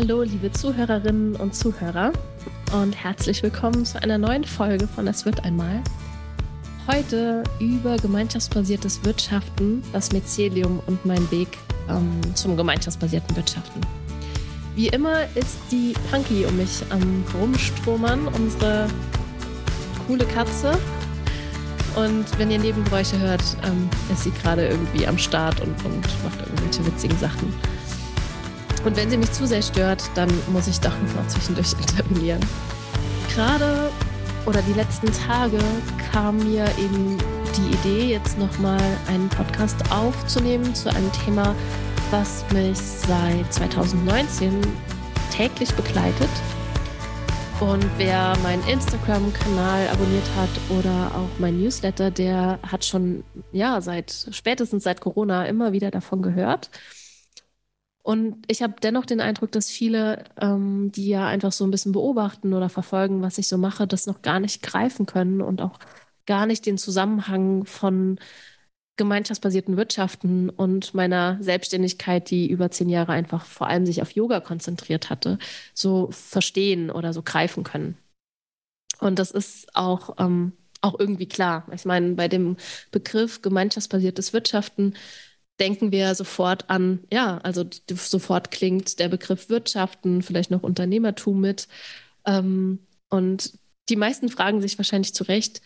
Hallo, liebe Zuhörerinnen und Zuhörer und herzlich willkommen zu einer neuen Folge von Es wird einmal. Heute über gemeinschaftsbasiertes Wirtschaften, das Mycelium und mein Weg ähm, zum gemeinschaftsbasierten Wirtschaften. Wie immer ist die Punky um mich am Rumstromern, unsere coole Katze. Und wenn ihr Nebengeräusche hört, ähm, ist sie gerade irgendwie am Start und, und macht irgendwelche witzigen Sachen. Und wenn sie mich zu sehr stört, dann muss ich doch noch zwischendurch intervenieren. Gerade oder die letzten Tage kam mir eben die Idee, jetzt nochmal einen Podcast aufzunehmen zu einem Thema, was mich seit 2019 täglich begleitet. Und wer meinen Instagram-Kanal abonniert hat oder auch mein Newsletter, der hat schon, ja, seit spätestens seit Corona immer wieder davon gehört. Und ich habe dennoch den Eindruck, dass viele, ähm, die ja einfach so ein bisschen beobachten oder verfolgen, was ich so mache, das noch gar nicht greifen können und auch gar nicht den Zusammenhang von gemeinschaftsbasierten Wirtschaften und meiner Selbstständigkeit, die über zehn Jahre einfach vor allem sich auf Yoga konzentriert hatte, so verstehen oder so greifen können. Und das ist auch, ähm, auch irgendwie klar. Ich meine, bei dem Begriff gemeinschaftsbasiertes Wirtschaften denken wir sofort an, ja, also sofort klingt der Begriff Wirtschaften, vielleicht noch Unternehmertum mit. Ähm, und die meisten fragen sich wahrscheinlich zu Recht,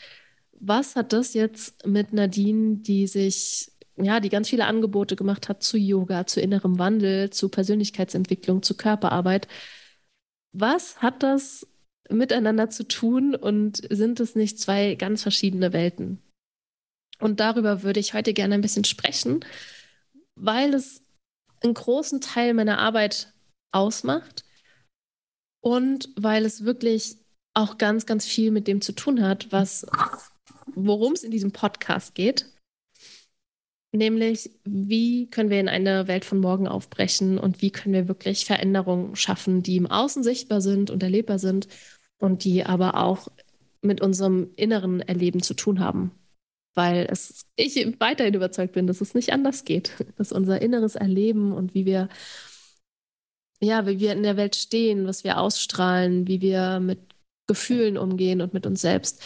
was hat das jetzt mit Nadine, die sich, ja, die ganz viele Angebote gemacht hat zu Yoga, zu innerem Wandel, zu Persönlichkeitsentwicklung, zu Körperarbeit? Was hat das miteinander zu tun und sind es nicht zwei ganz verschiedene Welten? Und darüber würde ich heute gerne ein bisschen sprechen weil es einen großen Teil meiner Arbeit ausmacht und weil es wirklich auch ganz, ganz viel mit dem zu tun hat, was, worum es in diesem Podcast geht. Nämlich, wie können wir in eine Welt von morgen aufbrechen und wie können wir wirklich Veränderungen schaffen, die im Außen sichtbar sind und erlebbar sind und die aber auch mit unserem inneren Erleben zu tun haben weil es, ich weiterhin überzeugt bin, dass es nicht anders geht, dass unser inneres Erleben und wie wir, ja, wie wir in der Welt stehen, was wir ausstrahlen, wie wir mit Gefühlen umgehen und mit uns selbst,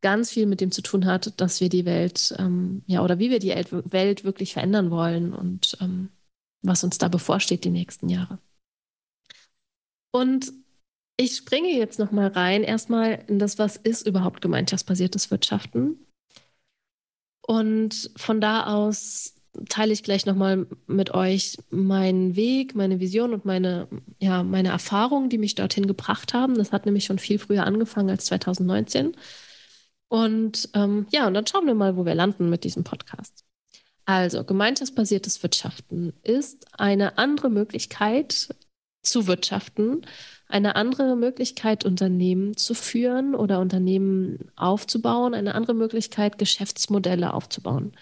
ganz viel mit dem zu tun hat, dass wir die Welt, ähm, ja, oder wie wir die Welt wirklich verändern wollen und ähm, was uns da bevorsteht die nächsten Jahre. Und ich springe jetzt noch mal rein, erstmal in das, was ist überhaupt gemeinschaftsbasiertes Wirtschaften und von da aus teile ich gleich nochmal mit euch meinen Weg, meine Vision und meine, ja, meine Erfahrungen, die mich dorthin gebracht haben. Das hat nämlich schon viel früher angefangen als 2019. Und ähm, ja, und dann schauen wir mal, wo wir landen mit diesem Podcast. Also, gemeinschaftsbasiertes Wirtschaften ist eine andere Möglichkeit zu wirtschaften, eine andere Möglichkeit, Unternehmen zu führen oder Unternehmen aufzubauen, eine andere Möglichkeit, Geschäftsmodelle aufzubauen.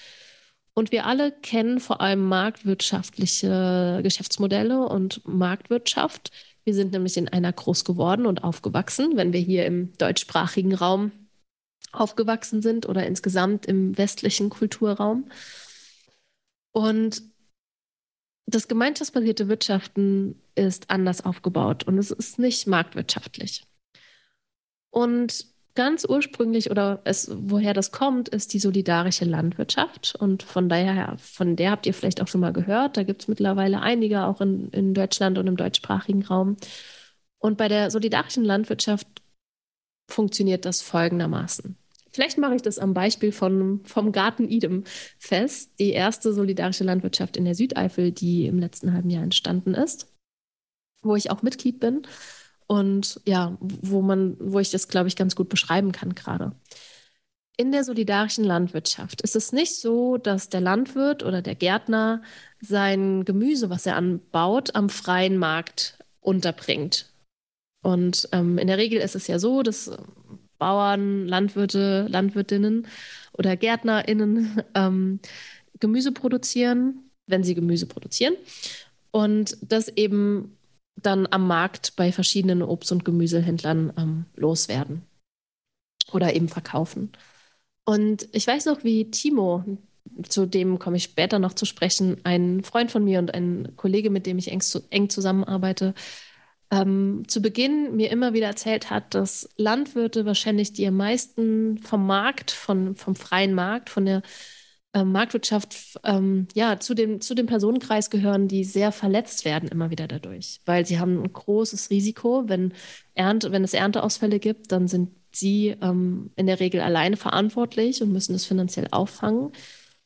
Und wir alle kennen vor allem marktwirtschaftliche Geschäftsmodelle und Marktwirtschaft. Wir sind nämlich in einer groß geworden und aufgewachsen, wenn wir hier im deutschsprachigen Raum aufgewachsen sind oder insgesamt im westlichen Kulturraum. Und das gemeinschaftsbasierte Wirtschaften ist anders aufgebaut und es ist nicht marktwirtschaftlich. Und ganz ursprünglich oder es, woher das kommt, ist die solidarische Landwirtschaft. Und von daher, von der habt ihr vielleicht auch schon mal gehört. Da gibt es mittlerweile einige auch in, in Deutschland und im deutschsprachigen Raum. Und bei der solidarischen Landwirtschaft funktioniert das folgendermaßen. Vielleicht mache ich das am Beispiel von, vom Garten Idem fest, die erste solidarische Landwirtschaft in der Südeifel, die im letzten halben Jahr entstanden ist, wo ich auch Mitglied bin und ja, wo man, wo ich das, glaube ich, ganz gut beschreiben kann gerade. in der solidarischen Landwirtschaft ist es nicht so, dass der Landwirt oder der Gärtner sein Gemüse, was er anbaut, am freien Markt unterbringt. Und ähm, in der Regel ist es ja so, dass Bauern, Landwirte, Landwirtinnen oder GärtnerInnen ähm, Gemüse produzieren, wenn sie Gemüse produzieren. Und das eben dann am Markt bei verschiedenen Obst- und Gemüsehändlern ähm, loswerden oder eben verkaufen. Und ich weiß noch, wie Timo, zu dem komme ich später noch zu sprechen, ein Freund von mir und ein Kollege, mit dem ich eng, eng zusammenarbeite, ähm, zu Beginn mir immer wieder erzählt hat, dass Landwirte wahrscheinlich die am meisten vom Markt, von, vom freien Markt, von der äh, Marktwirtschaft, ähm, ja, zu dem, zu dem Personenkreis gehören, die sehr verletzt werden immer wieder dadurch, weil sie haben ein großes Risiko, wenn, Ernte, wenn es Ernteausfälle gibt, dann sind sie ähm, in der Regel alleine verantwortlich und müssen es finanziell auffangen.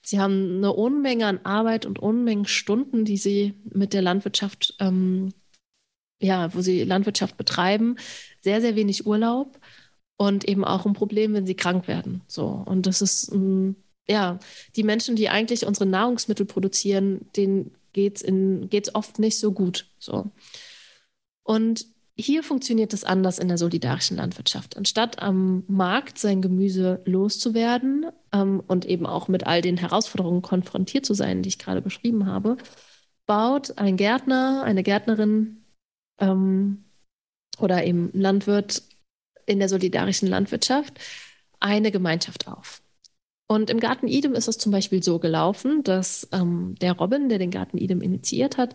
Sie haben eine Unmenge an Arbeit und Unmengen Stunden, die sie mit der Landwirtschaft, ähm, ja, wo sie Landwirtschaft betreiben, sehr, sehr wenig Urlaub und eben auch ein Problem, wenn sie krank werden. So. Und das ist, ähm, ja, die Menschen, die eigentlich unsere Nahrungsmittel produzieren, denen geht es oft nicht so gut. So. Und hier funktioniert es anders in der solidarischen Landwirtschaft. Anstatt am Markt sein Gemüse loszuwerden ähm, und eben auch mit all den Herausforderungen konfrontiert zu sein, die ich gerade beschrieben habe, baut ein Gärtner, eine Gärtnerin ähm, oder eben Landwirt in der solidarischen Landwirtschaft eine Gemeinschaft auf. Und im Garten Idem ist es zum Beispiel so gelaufen, dass ähm, der Robin, der den Garten Idem initiiert hat,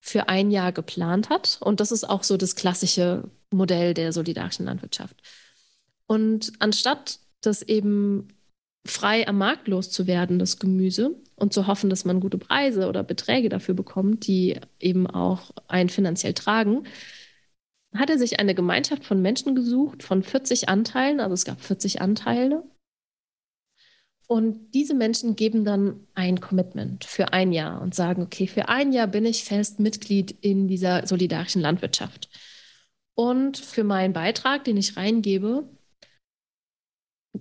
für ein Jahr geplant hat. Und das ist auch so das klassische Modell der solidarischen Landwirtschaft. Und anstatt das eben frei am Markt loszuwerden, das Gemüse, und zu hoffen, dass man gute Preise oder Beträge dafür bekommt, die eben auch einen finanziell tragen, hat er sich eine Gemeinschaft von Menschen gesucht, von 40 Anteilen, also es gab 40 Anteile, und diese Menschen geben dann ein Commitment für ein Jahr und sagen, okay, für ein Jahr bin ich fest Mitglied in dieser solidarischen Landwirtschaft. Und für meinen Beitrag, den ich reingebe,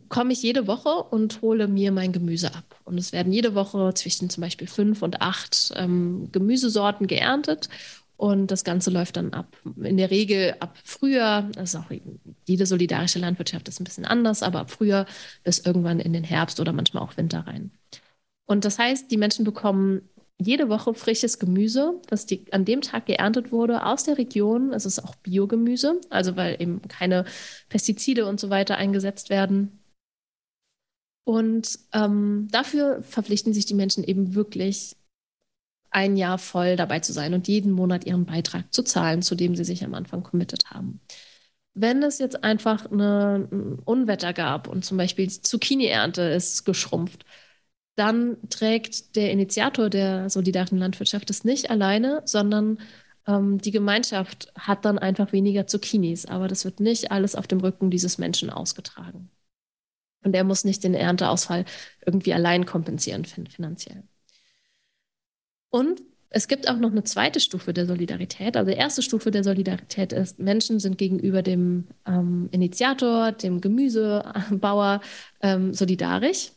komme ich jede Woche und hole mir mein Gemüse ab. Und es werden jede Woche zwischen zum Beispiel fünf und acht ähm, Gemüsesorten geerntet. Und das Ganze läuft dann ab, in der Regel ab Frühjahr, also auch jede solidarische Landwirtschaft ist ein bisschen anders, aber ab Frühjahr bis irgendwann in den Herbst oder manchmal auch Winter rein. Und das heißt, die Menschen bekommen jede Woche frisches Gemüse, das die, an dem Tag geerntet wurde, aus der Region. Es ist auch Biogemüse, also weil eben keine Pestizide und so weiter eingesetzt werden. Und ähm, dafür verpflichten sich die Menschen eben wirklich ein Jahr voll dabei zu sein und jeden Monat ihren Beitrag zu zahlen, zu dem sie sich am Anfang committed haben. Wenn es jetzt einfach eine, ein Unwetter gab und zum Beispiel die Zucchini-Ernte ist geschrumpft, dann trägt der Initiator der solidarischen Landwirtschaft es nicht alleine, sondern ähm, die Gemeinschaft hat dann einfach weniger Zucchinis. Aber das wird nicht alles auf dem Rücken dieses Menschen ausgetragen. Und er muss nicht den Ernteausfall irgendwie allein kompensieren finanziell. Und es gibt auch noch eine zweite Stufe der Solidarität. Also die erste Stufe der Solidarität ist, Menschen sind gegenüber dem ähm, Initiator, dem Gemüsebauer ähm, solidarisch.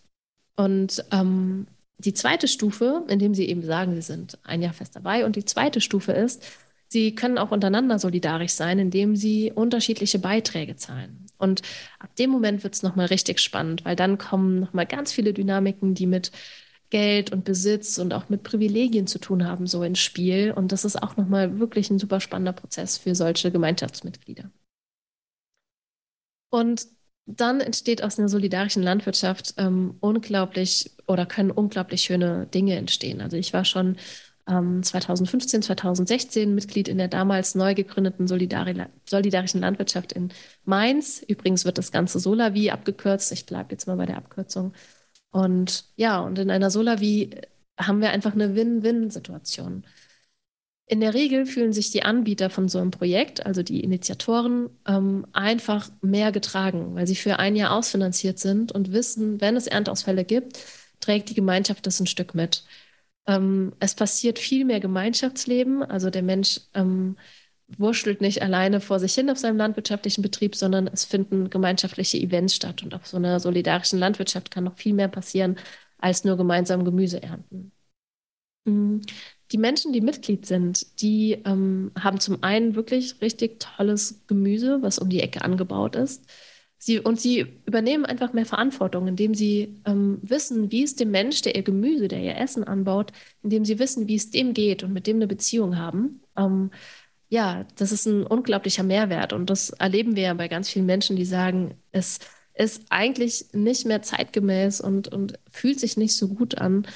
Und ähm, die zweite Stufe, indem sie eben sagen, sie sind ein Jahr fest dabei. Und die zweite Stufe ist, sie können auch untereinander solidarisch sein, indem sie unterschiedliche Beiträge zahlen. Und ab dem Moment wird es nochmal richtig spannend, weil dann kommen nochmal ganz viele Dynamiken, die mit Geld und Besitz und auch mit Privilegien zu tun haben, so ins Spiel. Und das ist auch nochmal wirklich ein super spannender Prozess für solche Gemeinschaftsmitglieder. Und dann entsteht aus einer solidarischen Landwirtschaft ähm, unglaublich oder können unglaublich schöne Dinge entstehen. Also ich war schon ähm, 2015, 2016 Mitglied in der damals neu gegründeten Solidari solidarischen Landwirtschaft in Mainz. Übrigens wird das Ganze Solavi abgekürzt. Ich bleibe jetzt mal bei der Abkürzung. Und ja, und in einer Solavi haben wir einfach eine Win-Win-Situation. In der Regel fühlen sich die Anbieter von so einem Projekt, also die Initiatoren, ähm, einfach mehr getragen, weil sie für ein Jahr ausfinanziert sind und wissen, wenn es Ernteausfälle gibt, trägt die Gemeinschaft das ein Stück mit. Ähm, es passiert viel mehr Gemeinschaftsleben, also der Mensch ähm, wurschtelt nicht alleine vor sich hin auf seinem landwirtschaftlichen Betrieb, sondern es finden gemeinschaftliche Events statt. Und auf so einer solidarischen Landwirtschaft kann noch viel mehr passieren, als nur gemeinsam Gemüse ernten. Mm, die Menschen, die Mitglied sind, die ähm, haben zum einen wirklich richtig tolles Gemüse, was um die Ecke angebaut ist. Sie, und sie übernehmen einfach mehr Verantwortung, indem sie ähm, wissen, wie es dem Mensch, der ihr Gemüse, der ihr Essen anbaut, indem sie wissen, wie es dem geht und mit dem eine Beziehung haben. Ähm, ja, das ist ein unglaublicher Mehrwert. Und das erleben wir ja bei ganz vielen Menschen, die sagen, es ist eigentlich nicht mehr zeitgemäß und, und fühlt sich nicht so gut an,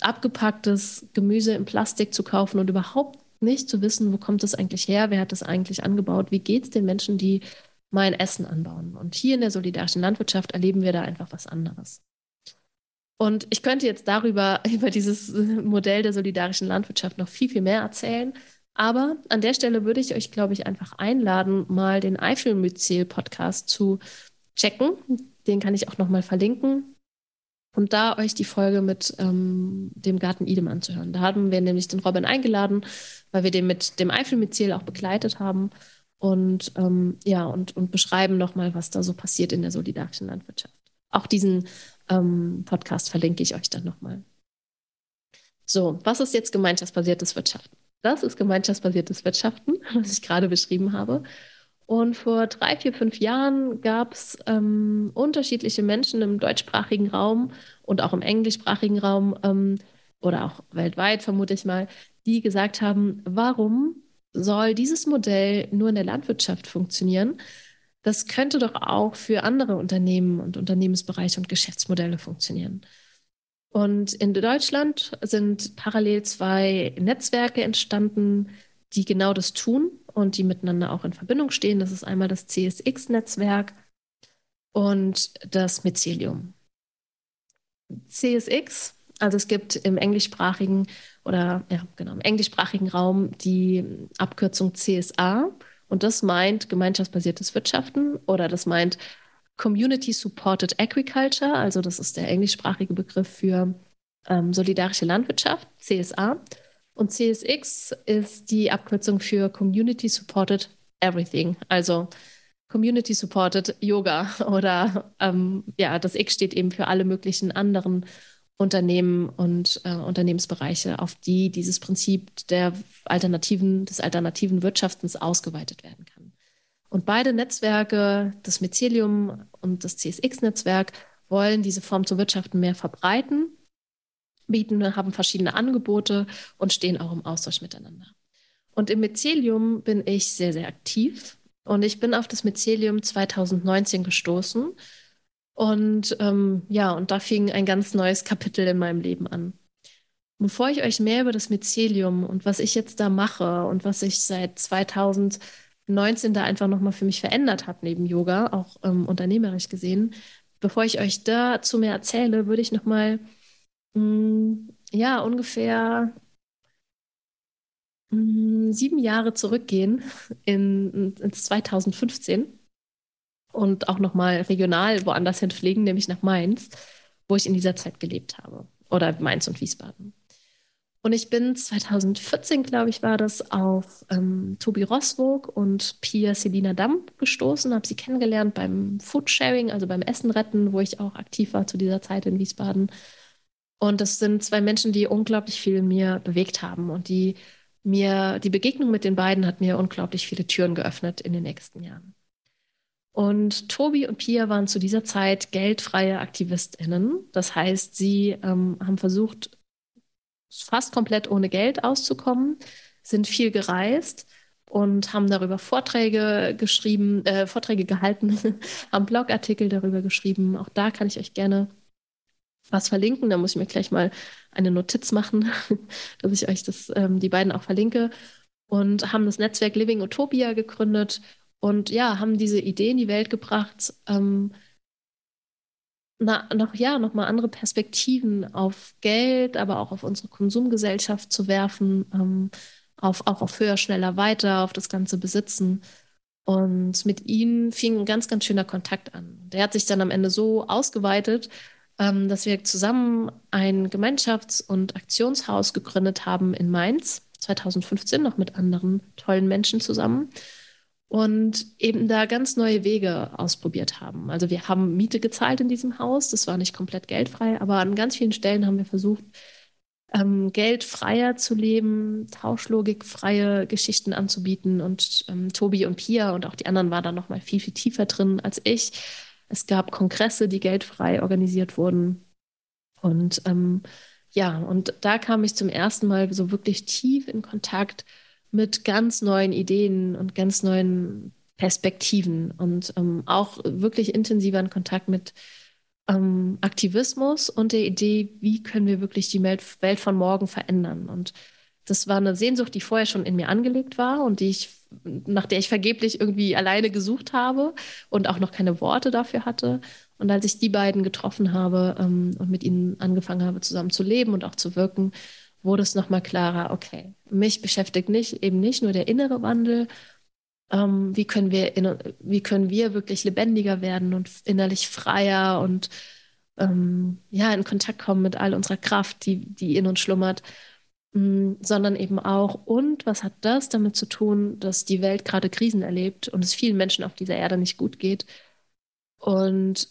abgepacktes Gemüse in Plastik zu kaufen und überhaupt nicht zu wissen, wo kommt es eigentlich her, wer hat es eigentlich angebaut, wie geht es den Menschen, die mein Essen anbauen. Und hier in der solidarischen Landwirtschaft erleben wir da einfach was anderes. Und ich könnte jetzt darüber, über dieses Modell der solidarischen Landwirtschaft noch viel, viel mehr erzählen. Aber an der Stelle würde ich euch, glaube ich, einfach einladen, mal den Eifelmyzel-Podcast zu checken. Den kann ich auch nochmal verlinken. Und da euch die Folge mit ähm, dem Garten Idem anzuhören. Da haben wir nämlich den Robin eingeladen, weil wir den mit dem Eifelmyzel auch begleitet haben. Und ähm, ja, und, und beschreiben nochmal, was da so passiert in der solidarischen Landwirtschaft. Auch diesen ähm, Podcast verlinke ich euch dann nochmal. So, was ist jetzt gemeinschaftsbasiertes Wirtschaften? Das ist gemeinschaftsbasiertes Wirtschaften, was ich gerade beschrieben habe. Und vor drei, vier, fünf Jahren gab es ähm, unterschiedliche Menschen im deutschsprachigen Raum und auch im englischsprachigen Raum ähm, oder auch weltweit, vermute ich mal, die gesagt haben, warum soll dieses Modell nur in der Landwirtschaft funktionieren? Das könnte doch auch für andere Unternehmen und Unternehmensbereiche und Geschäftsmodelle funktionieren. Und in Deutschland sind parallel zwei Netzwerke entstanden, die genau das tun und die miteinander auch in Verbindung stehen. Das ist einmal das CSX-Netzwerk und das Mycelium. CSX, also es gibt im englischsprachigen oder ja, genau, im englischsprachigen Raum die Abkürzung CSA und das meint gemeinschaftsbasiertes Wirtschaften oder das meint Community Supported Agriculture, also das ist der englischsprachige Begriff für ähm, solidarische Landwirtschaft, CSA. Und CSX ist die Abkürzung für Community Supported Everything, also Community Supported Yoga oder ähm, ja, das X steht eben für alle möglichen anderen Unternehmen und äh, Unternehmensbereiche, auf die dieses Prinzip der alternativen, des alternativen Wirtschaftens ausgeweitet werden kann. Und beide Netzwerke, das Mycelium und das CSX-Netzwerk, wollen diese Form zu wirtschaften mehr verbreiten, bieten, haben verschiedene Angebote und stehen auch im Austausch miteinander. Und im Mycelium bin ich sehr, sehr aktiv. Und ich bin auf das Mycelium 2019 gestoßen. Und ähm, ja, und da fing ein ganz neues Kapitel in meinem Leben an. Bevor ich euch mehr über das Mycelium und was ich jetzt da mache und was ich seit 2000 19 da einfach nochmal für mich verändert hat neben Yoga, auch ähm, unternehmerisch gesehen. Bevor ich euch dazu mehr erzähle, würde ich nochmal, mm, ja, ungefähr mh, mm, sieben Jahre zurückgehen in, ins 2015 und auch nochmal regional woanders hin fliegen, nämlich nach Mainz, wo ich in dieser Zeit gelebt habe. Oder Mainz und Wiesbaden. Und ich bin 2014, glaube ich, war das, auf ähm, Tobi Roswog und Pia Selina Damm gestoßen, habe sie kennengelernt beim Foodsharing, also beim Essen retten, wo ich auch aktiv war zu dieser Zeit in Wiesbaden. Und das sind zwei Menschen, die unglaublich viel in mir bewegt haben und die mir, die Begegnung mit den beiden hat mir unglaublich viele Türen geöffnet in den nächsten Jahren. Und Tobi und Pia waren zu dieser Zeit geldfreie AktivistInnen. Das heißt, sie ähm, haben versucht, fast komplett ohne Geld auszukommen, sind viel gereist und haben darüber Vorträge geschrieben, äh, Vorträge gehalten, haben Blogartikel darüber geschrieben. Auch da kann ich euch gerne was verlinken. Da muss ich mir gleich mal eine Notiz machen, dass ich euch das, ähm, die beiden auch verlinke. Und haben das Netzwerk Living Utopia gegründet und ja, haben diese Idee in die Welt gebracht, ähm, na, noch, ja, nochmal andere Perspektiven auf Geld, aber auch auf unsere Konsumgesellschaft zu werfen, ähm, auf, auch auf höher, schneller, weiter, auf das ganze Besitzen. Und mit ihnen fing ein ganz, ganz schöner Kontakt an. Der hat sich dann am Ende so ausgeweitet, ähm, dass wir zusammen ein Gemeinschafts- und Aktionshaus gegründet haben in Mainz. 2015 noch mit anderen tollen Menschen zusammen und eben da ganz neue Wege ausprobiert haben. Also wir haben Miete gezahlt in diesem Haus, das war nicht komplett geldfrei, aber an ganz vielen Stellen haben wir versucht, ähm, geldfreier zu leben, tauschlogikfreie Geschichten anzubieten. Und ähm, Tobi und Pia und auch die anderen waren da noch mal viel, viel tiefer drin als ich. Es gab Kongresse, die geldfrei organisiert wurden. Und ähm, ja, und da kam ich zum ersten Mal so wirklich tief in Kontakt mit ganz neuen Ideen und ganz neuen Perspektiven und ähm, auch wirklich intensiver in Kontakt mit ähm, Aktivismus und der Idee, wie können wir wirklich die Welt, von morgen verändern. Und das war eine Sehnsucht, die vorher schon in mir angelegt war und die ich, nach der ich vergeblich irgendwie alleine gesucht habe und auch noch keine Worte dafür hatte. Und als ich die beiden getroffen habe ähm, und mit ihnen angefangen habe, zusammen zu leben und auch zu wirken, wurde es nochmal klarer, okay, mich beschäftigt nicht eben nicht nur der innere Wandel, ähm, wie, können wir in, wie können wir wirklich lebendiger werden und innerlich freier und ähm, ja, in Kontakt kommen mit all unserer Kraft, die, die in uns schlummert, mh, sondern eben auch, und was hat das damit zu tun, dass die Welt gerade Krisen erlebt und es vielen Menschen auf dieser Erde nicht gut geht? Und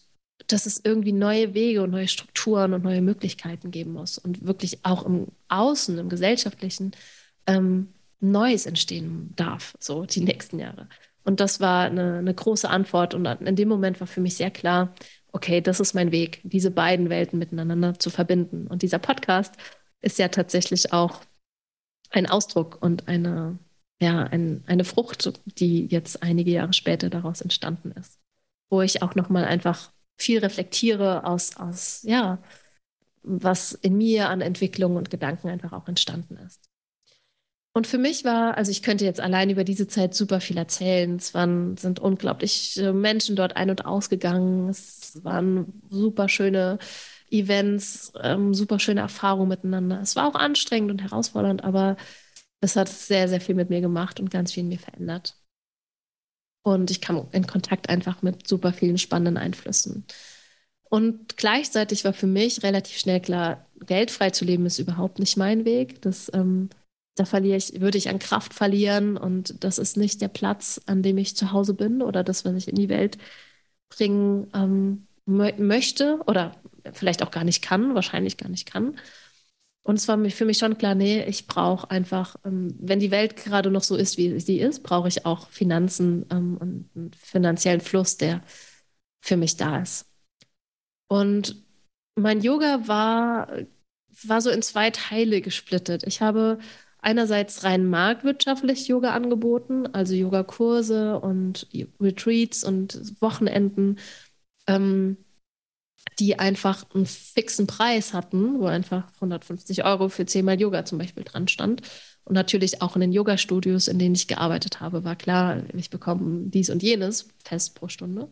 dass es irgendwie neue Wege und neue Strukturen und neue Möglichkeiten geben muss und wirklich auch im Außen, im Gesellschaftlichen ähm, Neues entstehen darf, so die nächsten Jahre. Und das war eine, eine große Antwort und in dem Moment war für mich sehr klar, okay, das ist mein Weg, diese beiden Welten miteinander zu verbinden. Und dieser Podcast ist ja tatsächlich auch ein Ausdruck und eine, ja, ein, eine Frucht, die jetzt einige Jahre später daraus entstanden ist. Wo ich auch nochmal einfach viel reflektiere aus, aus, ja, was in mir an Entwicklung und Gedanken einfach auch entstanden ist. Und für mich war, also ich könnte jetzt allein über diese Zeit super viel erzählen. Es waren, sind unglaublich Menschen dort ein- und ausgegangen. Es waren super schöne Events, ähm, super schöne Erfahrungen miteinander. Es war auch anstrengend und herausfordernd, aber es hat sehr, sehr viel mit mir gemacht und ganz viel in mir verändert. Und ich kam in Kontakt einfach mit super vielen spannenden Einflüssen. Und gleichzeitig war für mich relativ schnell klar, geldfrei zu leben ist überhaupt nicht mein Weg. Das, ähm, da verliere ich, würde ich an Kraft verlieren und das ist nicht der Platz, an dem ich zu Hause bin oder das, was ich in die Welt bringen ähm, möchte oder vielleicht auch gar nicht kann, wahrscheinlich gar nicht kann. Und es war für mich schon klar, nee, ich brauche einfach, ähm, wenn die Welt gerade noch so ist, wie sie ist, brauche ich auch Finanzen ähm, und einen finanziellen Fluss, der für mich da ist. Und mein Yoga war, war so in zwei Teile gesplittet. Ich habe einerseits rein marktwirtschaftlich Yoga angeboten, also Yogakurse und Retreats und Wochenenden. Ähm, die einfach einen fixen Preis hatten, wo einfach 150 Euro für zehnmal Yoga zum Beispiel dran stand. Und natürlich auch in den Yoga-Studios, in denen ich gearbeitet habe, war klar, ich bekomme dies und jenes fest pro Stunde.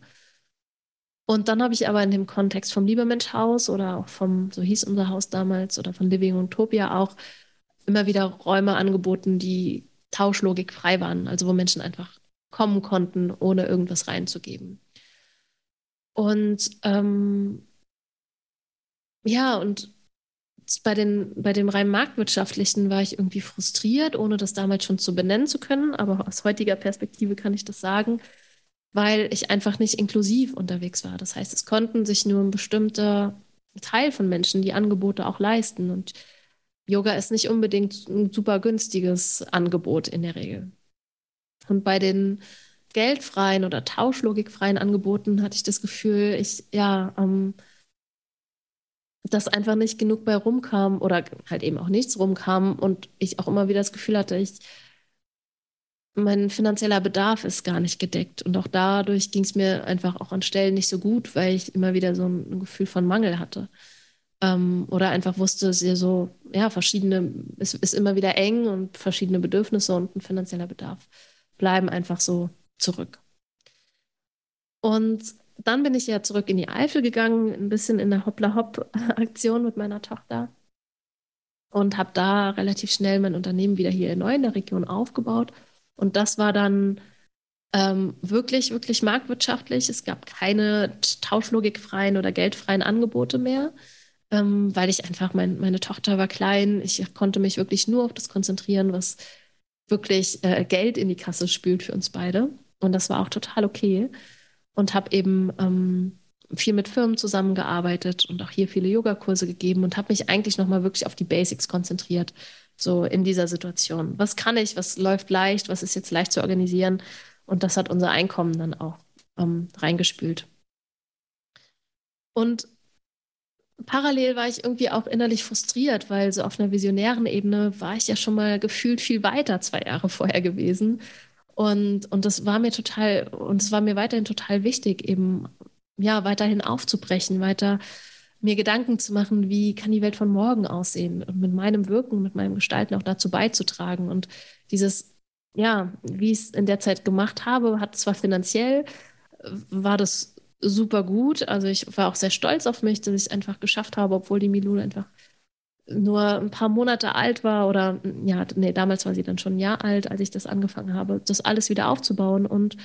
Und dann habe ich aber in dem Kontext vom Liebermensch-Haus oder auch vom, so hieß unser Haus damals, oder von Living Utopia auch immer wieder Räume angeboten, die Tauschlogik frei waren, also wo Menschen einfach kommen konnten, ohne irgendwas reinzugeben. Und ähm, ja, und bei, den, bei dem rein marktwirtschaftlichen war ich irgendwie frustriert, ohne das damals schon zu benennen zu können. Aber aus heutiger Perspektive kann ich das sagen, weil ich einfach nicht inklusiv unterwegs war. Das heißt, es konnten sich nur ein bestimmter Teil von Menschen die Angebote auch leisten. Und Yoga ist nicht unbedingt ein super günstiges Angebot in der Regel. Und bei den geldfreien oder tauschlogikfreien Angeboten hatte ich das Gefühl, ich, ja, ähm, dass einfach nicht genug bei rumkam oder halt eben auch nichts rumkam und ich auch immer wieder das Gefühl hatte, ich, mein finanzieller Bedarf ist gar nicht gedeckt. Und auch dadurch ging es mir einfach auch an Stellen nicht so gut, weil ich immer wieder so ein Gefühl von Mangel hatte. Ähm, oder einfach wusste, es so, ja, verschiedene, es ist immer wieder eng und verschiedene Bedürfnisse und ein finanzieller Bedarf bleiben einfach so zurück. Und dann bin ich ja zurück in die Eifel gegangen, ein bisschen in der Hoppla-Hopp-Aktion mit meiner Tochter und habe da relativ schnell mein Unternehmen wieder hier neu in der Region aufgebaut. Und das war dann ähm, wirklich, wirklich marktwirtschaftlich. Es gab keine tauschlogikfreien oder geldfreien Angebote mehr. ähm, weil ich einfach, mein, meine Tochter war klein, ich konnte mich wirklich nur auf das konzentrieren, was wirklich äh, Geld in die Kasse spült für uns beide. Und das war auch total okay. Und habe eben ähm, viel mit Firmen zusammengearbeitet und auch hier viele Yogakurse gegeben und habe mich eigentlich nochmal wirklich auf die Basics konzentriert, so in dieser Situation. Was kann ich, was läuft leicht, was ist jetzt leicht zu organisieren? Und das hat unser Einkommen dann auch ähm, reingespült. Und parallel war ich irgendwie auch innerlich frustriert, weil so auf einer visionären Ebene war ich ja schon mal gefühlt viel weiter zwei Jahre vorher gewesen. Und, und das war mir total, und es war mir weiterhin total wichtig, eben ja, weiterhin aufzubrechen, weiter mir Gedanken zu machen, wie kann die Welt von morgen aussehen und mit meinem Wirken, mit meinem Gestalten auch dazu beizutragen. Und dieses, ja, wie ich es in der Zeit gemacht habe, hat zwar finanziell, war das super gut. Also ich war auch sehr stolz auf mich, dass ich es einfach geschafft habe, obwohl die Milou einfach nur ein paar Monate alt war oder ja, nee, damals war sie dann schon ein Jahr alt, als ich das angefangen habe, das alles wieder aufzubauen und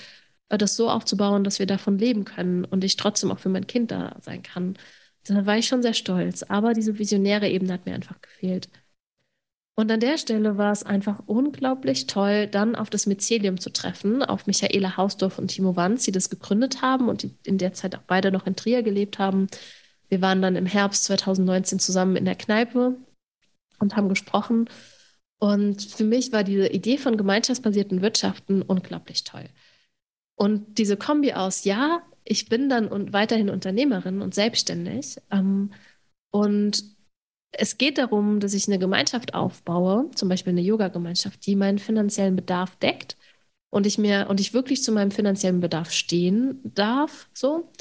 äh, das so aufzubauen, dass wir davon leben können und ich trotzdem auch für mein Kind da sein kann. Da war ich schon sehr stolz. Aber diese visionäre Ebene hat mir einfach gefehlt. Und an der Stelle war es einfach unglaublich toll, dann auf das Mycelium zu treffen, auf Michaela Hausdorf und Timo Wanz, die das gegründet haben und die in der Zeit auch beide noch in Trier gelebt haben. Wir waren dann im Herbst 2019 zusammen in der Kneipe und haben gesprochen. Und für mich war diese Idee von gemeinschaftsbasierten Wirtschaften unglaublich toll. Und diese Kombi aus, ja, ich bin dann und weiterhin Unternehmerin und selbstständig. Ähm, und es geht darum, dass ich eine Gemeinschaft aufbaue, zum Beispiel eine Yoga-Gemeinschaft, die meinen finanziellen Bedarf deckt und ich mir und ich wirklich zu meinem finanziellen Bedarf stehen darf, so.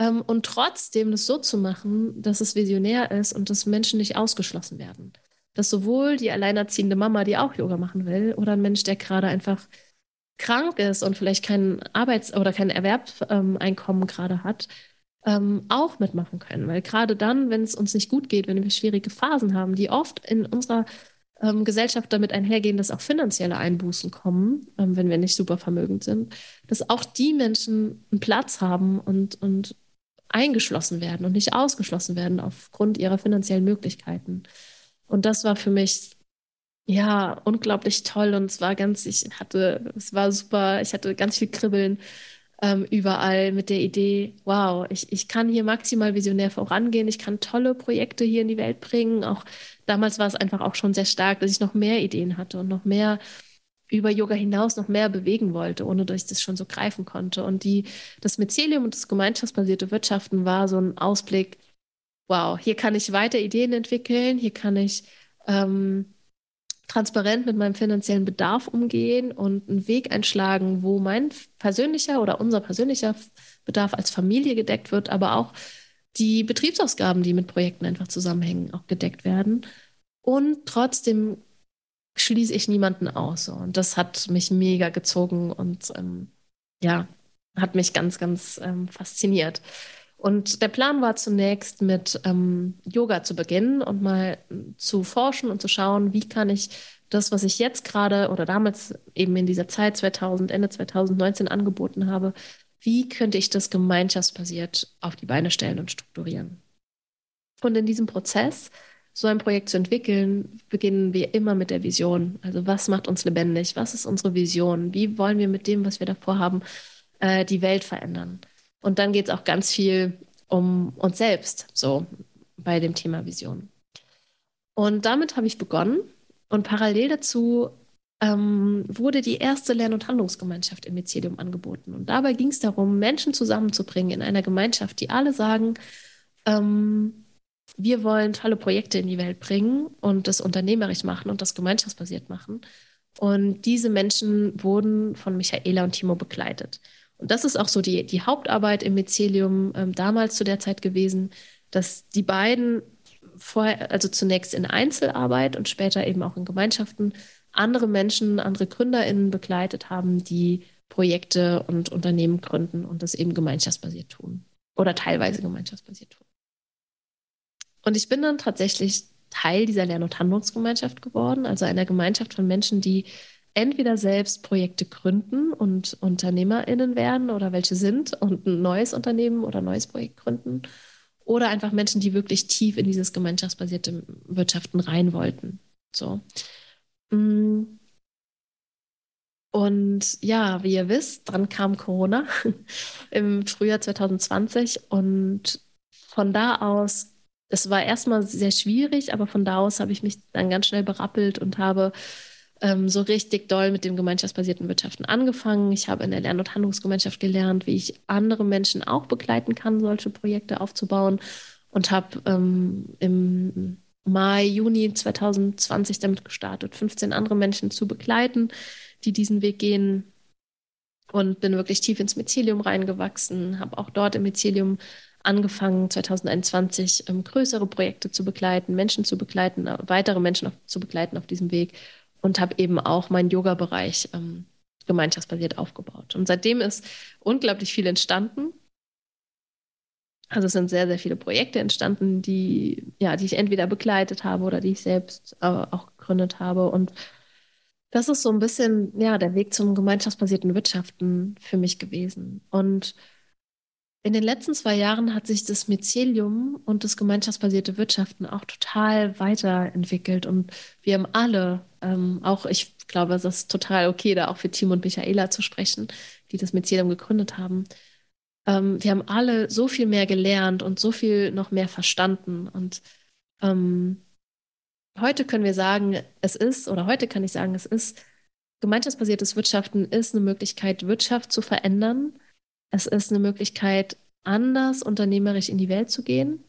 Ähm, und trotzdem das so zu machen, dass es visionär ist und dass Menschen nicht ausgeschlossen werden. Dass sowohl die alleinerziehende Mama, die auch Yoga machen will, oder ein Mensch, der gerade einfach krank ist und vielleicht kein Arbeits- oder kein Erwerbseinkommen gerade hat, ähm, auch mitmachen können. Weil gerade dann, wenn es uns nicht gut geht, wenn wir schwierige Phasen haben, die oft in unserer ähm, Gesellschaft damit einhergehen, dass auch finanzielle Einbußen kommen, ähm, wenn wir nicht super vermögend sind, dass auch die Menschen einen Platz haben und, und eingeschlossen werden und nicht ausgeschlossen werden aufgrund ihrer finanziellen Möglichkeiten. Und das war für mich ja, unglaublich toll und es war ganz, ich hatte, es war super, ich hatte ganz viel Kribbeln ähm, überall mit der Idee, wow, ich, ich kann hier maximal visionär vorangehen, ich kann tolle Projekte hier in die Welt bringen. Auch damals war es einfach auch schon sehr stark, dass ich noch mehr Ideen hatte und noch mehr über Yoga hinaus noch mehr bewegen wollte, ohne dass ich das schon so greifen konnte. Und die, das Mycelium und das gemeinschaftsbasierte Wirtschaften war so ein Ausblick, wow, hier kann ich weiter Ideen entwickeln, hier kann ich ähm, transparent mit meinem finanziellen Bedarf umgehen und einen Weg einschlagen, wo mein persönlicher oder unser persönlicher Bedarf als Familie gedeckt wird, aber auch die Betriebsausgaben, die mit Projekten einfach zusammenhängen, auch gedeckt werden. Und trotzdem schließe ich niemanden aus. Und das hat mich mega gezogen und ähm, ja, hat mich ganz, ganz ähm, fasziniert. Und der Plan war zunächst mit ähm, Yoga zu beginnen und mal zu forschen und zu schauen, wie kann ich das, was ich jetzt gerade oder damals eben in dieser Zeit 2000, Ende 2019 angeboten habe, wie könnte ich das gemeinschaftsbasiert auf die Beine stellen und strukturieren? Und in diesem Prozess, so ein Projekt zu entwickeln, beginnen wir immer mit der Vision. Also was macht uns lebendig? Was ist unsere Vision? Wie wollen wir mit dem, was wir davor haben, äh, die Welt verändern? Und dann geht es auch ganz viel um uns selbst, so bei dem Thema Vision. Und damit habe ich begonnen. Und parallel dazu ähm, wurde die erste Lern- und Handlungsgemeinschaft im Mycelium angeboten. Und dabei ging es darum, Menschen zusammenzubringen in einer Gemeinschaft, die alle sagen, ähm, wir wollen tolle Projekte in die Welt bringen und das unternehmerisch machen und das gemeinschaftsbasiert machen. Und diese Menschen wurden von Michaela und Timo begleitet. Und das ist auch so die, die Hauptarbeit im Mycelium ähm, damals zu der Zeit gewesen, dass die beiden vorher, also zunächst in Einzelarbeit und später eben auch in Gemeinschaften, andere Menschen, andere GründerInnen begleitet haben, die Projekte und Unternehmen gründen und das eben gemeinschaftsbasiert tun oder teilweise gemeinschaftsbasiert tun. Und ich bin dann tatsächlich Teil dieser Lern- und Handlungsgemeinschaft geworden, also einer Gemeinschaft von Menschen, die entweder selbst Projekte gründen und UnternehmerInnen werden oder welche sind und ein neues Unternehmen oder ein neues Projekt gründen oder einfach Menschen, die wirklich tief in dieses gemeinschaftsbasierte Wirtschaften rein wollten. So. Mm. Und ja, wie ihr wisst, dann kam Corona im Frühjahr 2020 und von da aus, es war erstmal sehr schwierig, aber von da aus habe ich mich dann ganz schnell berappelt und habe ähm, so richtig doll mit dem gemeinschaftsbasierten Wirtschaften angefangen. Ich habe in der Lern- und Handlungsgemeinschaft gelernt, wie ich andere Menschen auch begleiten kann, solche Projekte aufzubauen und habe ähm, im Mai, Juni 2020 damit gestartet, 15 andere Menschen zu begleiten, die diesen Weg gehen. Und bin wirklich tief ins Mycelium reingewachsen, habe auch dort im Mycelium angefangen, 2021 ähm, größere Projekte zu begleiten, Menschen zu begleiten, äh, weitere Menschen auf, zu begleiten auf diesem Weg und habe eben auch meinen Yoga-Bereich ähm, gemeinschaftsbasiert aufgebaut. Und seitdem ist unglaublich viel entstanden. Also es sind sehr, sehr viele Projekte entstanden, die, ja, die ich entweder begleitet habe oder die ich selbst äh, auch gegründet habe. Und das ist so ein bisschen, ja, der Weg zum gemeinschaftsbasierten Wirtschaften für mich gewesen. Und in den letzten zwei Jahren hat sich das Mycelium und das gemeinschaftsbasierte Wirtschaften auch total weiterentwickelt. Und wir haben alle, ähm, auch ich glaube, es ist total okay, da auch für Tim und Michaela zu sprechen, die das Mycelium gegründet haben ähm, wir haben alle so viel mehr gelernt und so viel noch mehr verstanden. Und ähm, heute können wir sagen, es ist, oder heute kann ich sagen, es ist, gemeinschaftsbasiertes Wirtschaften ist eine Möglichkeit, Wirtschaft zu verändern. Es ist eine Möglichkeit, anders unternehmerisch in die Welt zu gehen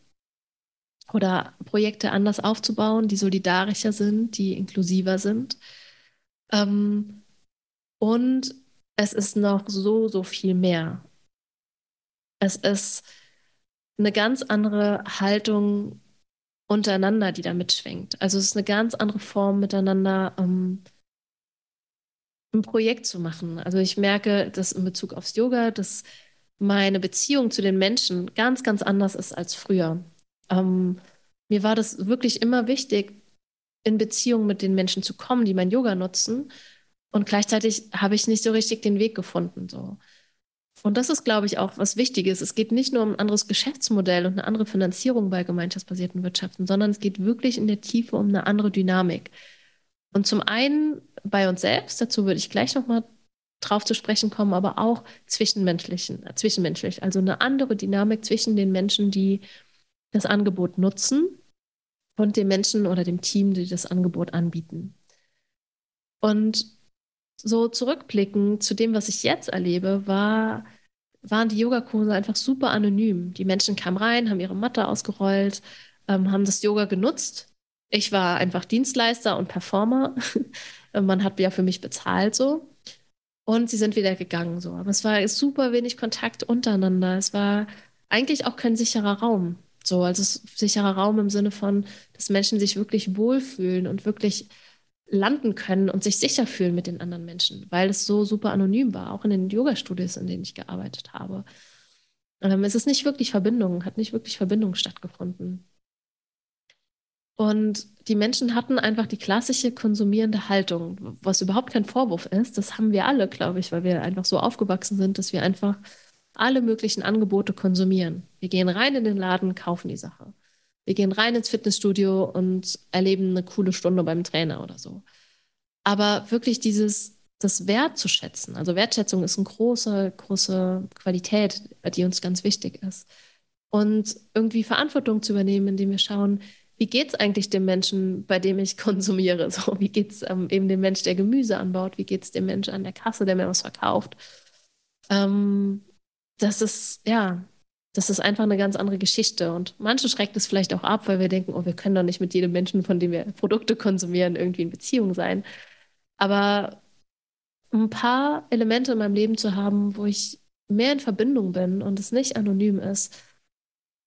oder Projekte anders aufzubauen, die solidarischer sind, die inklusiver sind. Ähm, und es ist noch so, so viel mehr. Es ist eine ganz andere Haltung untereinander, die da mitschwingt. Also es ist eine ganz andere Form, miteinander ähm, ein Projekt zu machen. Also ich merke, dass in Bezug aufs Yoga, dass meine Beziehung zu den Menschen ganz, ganz anders ist als früher. Ähm, mir war das wirklich immer wichtig, in Beziehung mit den Menschen zu kommen, die mein Yoga nutzen. Und gleichzeitig habe ich nicht so richtig den Weg gefunden. So. Und das ist, glaube ich, auch was Wichtiges. Es geht nicht nur um ein anderes Geschäftsmodell und eine andere Finanzierung bei gemeinschaftsbasierten Wirtschaften, sondern es geht wirklich in der Tiefe um eine andere Dynamik. Und zum einen bei uns selbst, dazu würde ich gleich nochmal drauf zu sprechen kommen, aber auch zwischenmenschlichen, äh, zwischenmenschlich. Also eine andere Dynamik zwischen den Menschen, die das Angebot nutzen und den Menschen oder dem Team, die das Angebot anbieten. Und so zurückblicken zu dem, was ich jetzt erlebe, war, waren die Yogakurse einfach super anonym. Die Menschen kamen rein, haben ihre Matte ausgerollt, ähm, haben das Yoga genutzt. Ich war einfach Dienstleister und Performer. Man hat ja für mich bezahlt so. Und sie sind wieder gegangen so. Aber es war super wenig Kontakt untereinander. Es war eigentlich auch kein sicherer Raum. So, also sicherer Raum im Sinne von, dass Menschen sich wirklich wohlfühlen und wirklich landen können und sich sicher fühlen mit den anderen Menschen, weil es so super anonym war, auch in den Yoga-Studios, in denen ich gearbeitet habe. Ähm, es ist nicht wirklich Verbindung, hat nicht wirklich Verbindung stattgefunden. Und die Menschen hatten einfach die klassische konsumierende Haltung, was überhaupt kein Vorwurf ist. Das haben wir alle, glaube ich, weil wir einfach so aufgewachsen sind, dass wir einfach alle möglichen Angebote konsumieren. Wir gehen rein in den Laden, kaufen die Sache. Wir gehen rein ins Fitnessstudio und erleben eine coole Stunde beim Trainer oder so. Aber wirklich dieses, das Wert zu schätzen, also Wertschätzung ist eine große, große Qualität, die uns ganz wichtig ist. Und irgendwie Verantwortung zu übernehmen, indem wir schauen, wie geht es eigentlich dem Menschen, bei dem ich konsumiere? So, wie geht es ähm, eben dem Mensch, der Gemüse anbaut? Wie geht es dem Mensch an der Kasse, der mir was verkauft? Ähm, das ist, ja, das ist einfach eine ganz andere Geschichte. Und manche schreckt es vielleicht auch ab, weil wir denken, oh, wir können doch nicht mit jedem Menschen, von dem wir Produkte konsumieren, irgendwie in Beziehung sein. Aber ein paar Elemente in meinem Leben zu haben, wo ich mehr in Verbindung bin und es nicht anonym ist,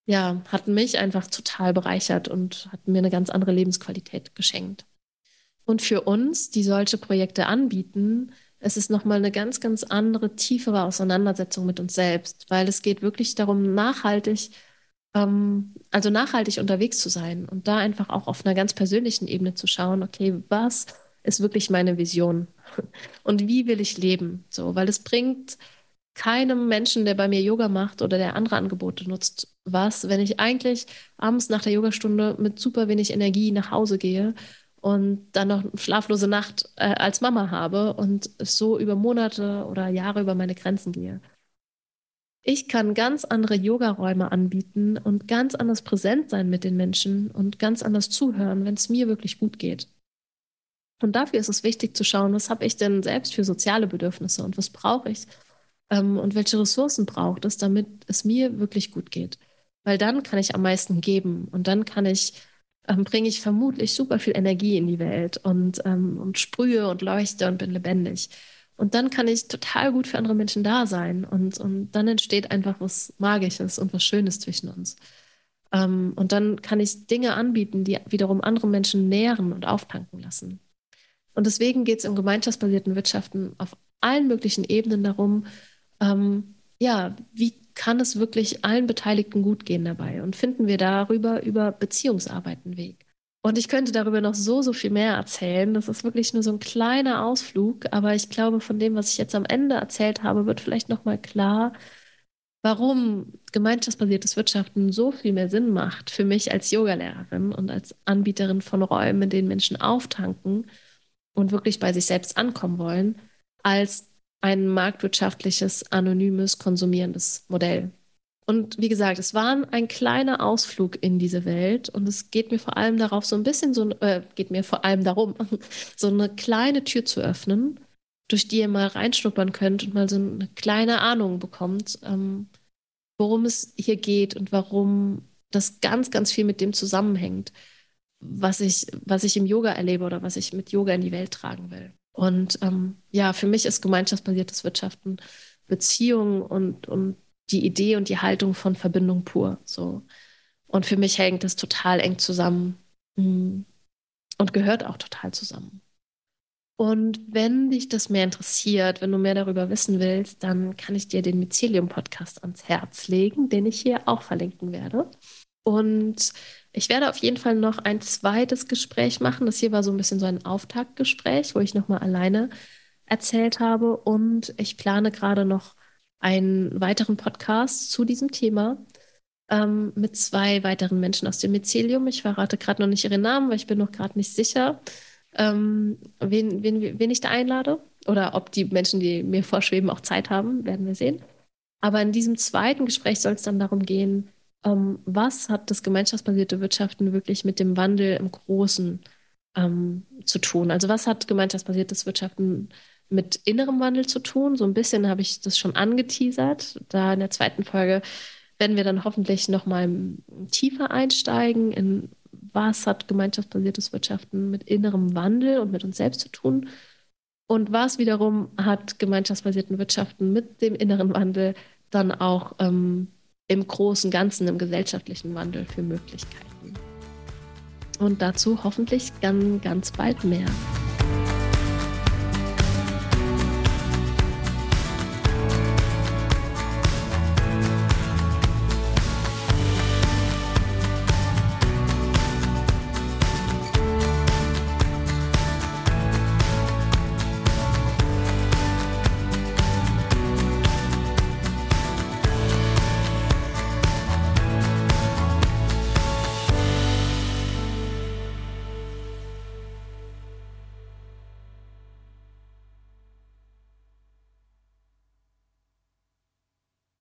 ja, hat mich einfach total bereichert und hat mir eine ganz andere Lebensqualität geschenkt. Und für uns, die solche Projekte anbieten, es ist nochmal eine ganz, ganz andere, tiefere Auseinandersetzung mit uns selbst, weil es geht wirklich darum, nachhaltig, ähm, also nachhaltig unterwegs zu sein und da einfach auch auf einer ganz persönlichen Ebene zu schauen, okay, was ist wirklich meine Vision und wie will ich leben? So, weil es bringt keinem Menschen, der bei mir Yoga macht oder der andere Angebote nutzt, was, wenn ich eigentlich abends nach der Yogastunde mit super wenig Energie nach Hause gehe und dann noch eine schlaflose Nacht äh, als Mama habe und so über Monate oder Jahre über meine Grenzen gehe. Ich kann ganz andere Yogaräume anbieten und ganz anders präsent sein mit den Menschen und ganz anders zuhören, wenn es mir wirklich gut geht. Und dafür ist es wichtig zu schauen, was habe ich denn selbst für soziale Bedürfnisse und was brauche ich ähm, und welche Ressourcen braucht es, damit es mir wirklich gut geht. Weil dann kann ich am meisten geben und dann kann ich, ähm, bringe ich vermutlich super viel Energie in die Welt und, ähm, und sprühe und leuchte und bin lebendig. Und dann kann ich total gut für andere Menschen da sein. Und, und dann entsteht einfach was Magisches und was Schönes zwischen uns. Ähm, und dann kann ich Dinge anbieten, die wiederum andere Menschen nähren und auftanken lassen. Und deswegen geht es im gemeinschaftsbasierten Wirtschaften auf allen möglichen Ebenen darum, ähm, ja, wie kann es wirklich allen Beteiligten gut gehen dabei? Und finden wir darüber über Beziehungsarbeit einen Weg? Und ich könnte darüber noch so, so viel mehr erzählen. Das ist wirklich nur so ein kleiner Ausflug, aber ich glaube, von dem, was ich jetzt am Ende erzählt habe, wird vielleicht nochmal klar, warum gemeinschaftsbasiertes Wirtschaften so viel mehr Sinn macht für mich als Yogalehrerin und als Anbieterin von Räumen, in denen Menschen auftanken und wirklich bei sich selbst ankommen wollen, als ein marktwirtschaftliches, anonymes, konsumierendes Modell. Und wie gesagt, es war ein kleiner Ausflug in diese Welt und es geht mir vor allem darauf, so ein bisschen so, äh, geht mir vor allem darum, so eine kleine Tür zu öffnen, durch die ihr mal reinschnuppern könnt und mal so eine kleine Ahnung bekommt, ähm, worum es hier geht und warum das ganz, ganz viel mit dem zusammenhängt, was ich, was ich im Yoga erlebe oder was ich mit Yoga in die Welt tragen will. Und ähm, ja, für mich ist gemeinschaftsbasiertes Wirtschaften Beziehung und, und die Idee und die Haltung von Verbindung pur. So. Und für mich hängt das total eng zusammen mm, und gehört auch total zusammen. Und wenn dich das mehr interessiert, wenn du mehr darüber wissen willst, dann kann ich dir den Mycelium-Podcast ans Herz legen, den ich hier auch verlinken werde. Und ich werde auf jeden Fall noch ein zweites Gespräch machen. Das hier war so ein bisschen so ein Auftaktgespräch, wo ich nochmal alleine erzählt habe. Und ich plane gerade noch einen weiteren Podcast zu diesem Thema ähm, mit zwei weiteren Menschen aus dem Mycelium. Ich verrate gerade noch nicht ihre Namen, weil ich bin noch gerade nicht sicher, ähm, wen, wen, wen ich da einlade. Oder ob die Menschen, die mir vorschweben, auch Zeit haben, werden wir sehen. Aber in diesem zweiten Gespräch soll es dann darum gehen, ähm, was hat das gemeinschaftsbasierte Wirtschaften wirklich mit dem Wandel im Großen ähm, zu tun? Also was hat gemeinschaftsbasiertes Wirtschaften mit innerem Wandel zu tun? So ein bisschen habe ich das schon angeteasert. Da in der zweiten Folge werden wir dann hoffentlich noch mal tiefer einsteigen in was hat gemeinschaftsbasiertes Wirtschaften mit innerem Wandel und mit uns selbst zu tun und was wiederum hat gemeinschaftsbasierten Wirtschaften mit dem inneren Wandel dann auch ähm, im großen Ganzen, im gesellschaftlichen Wandel für Möglichkeiten. Und dazu hoffentlich ganz, ganz bald mehr.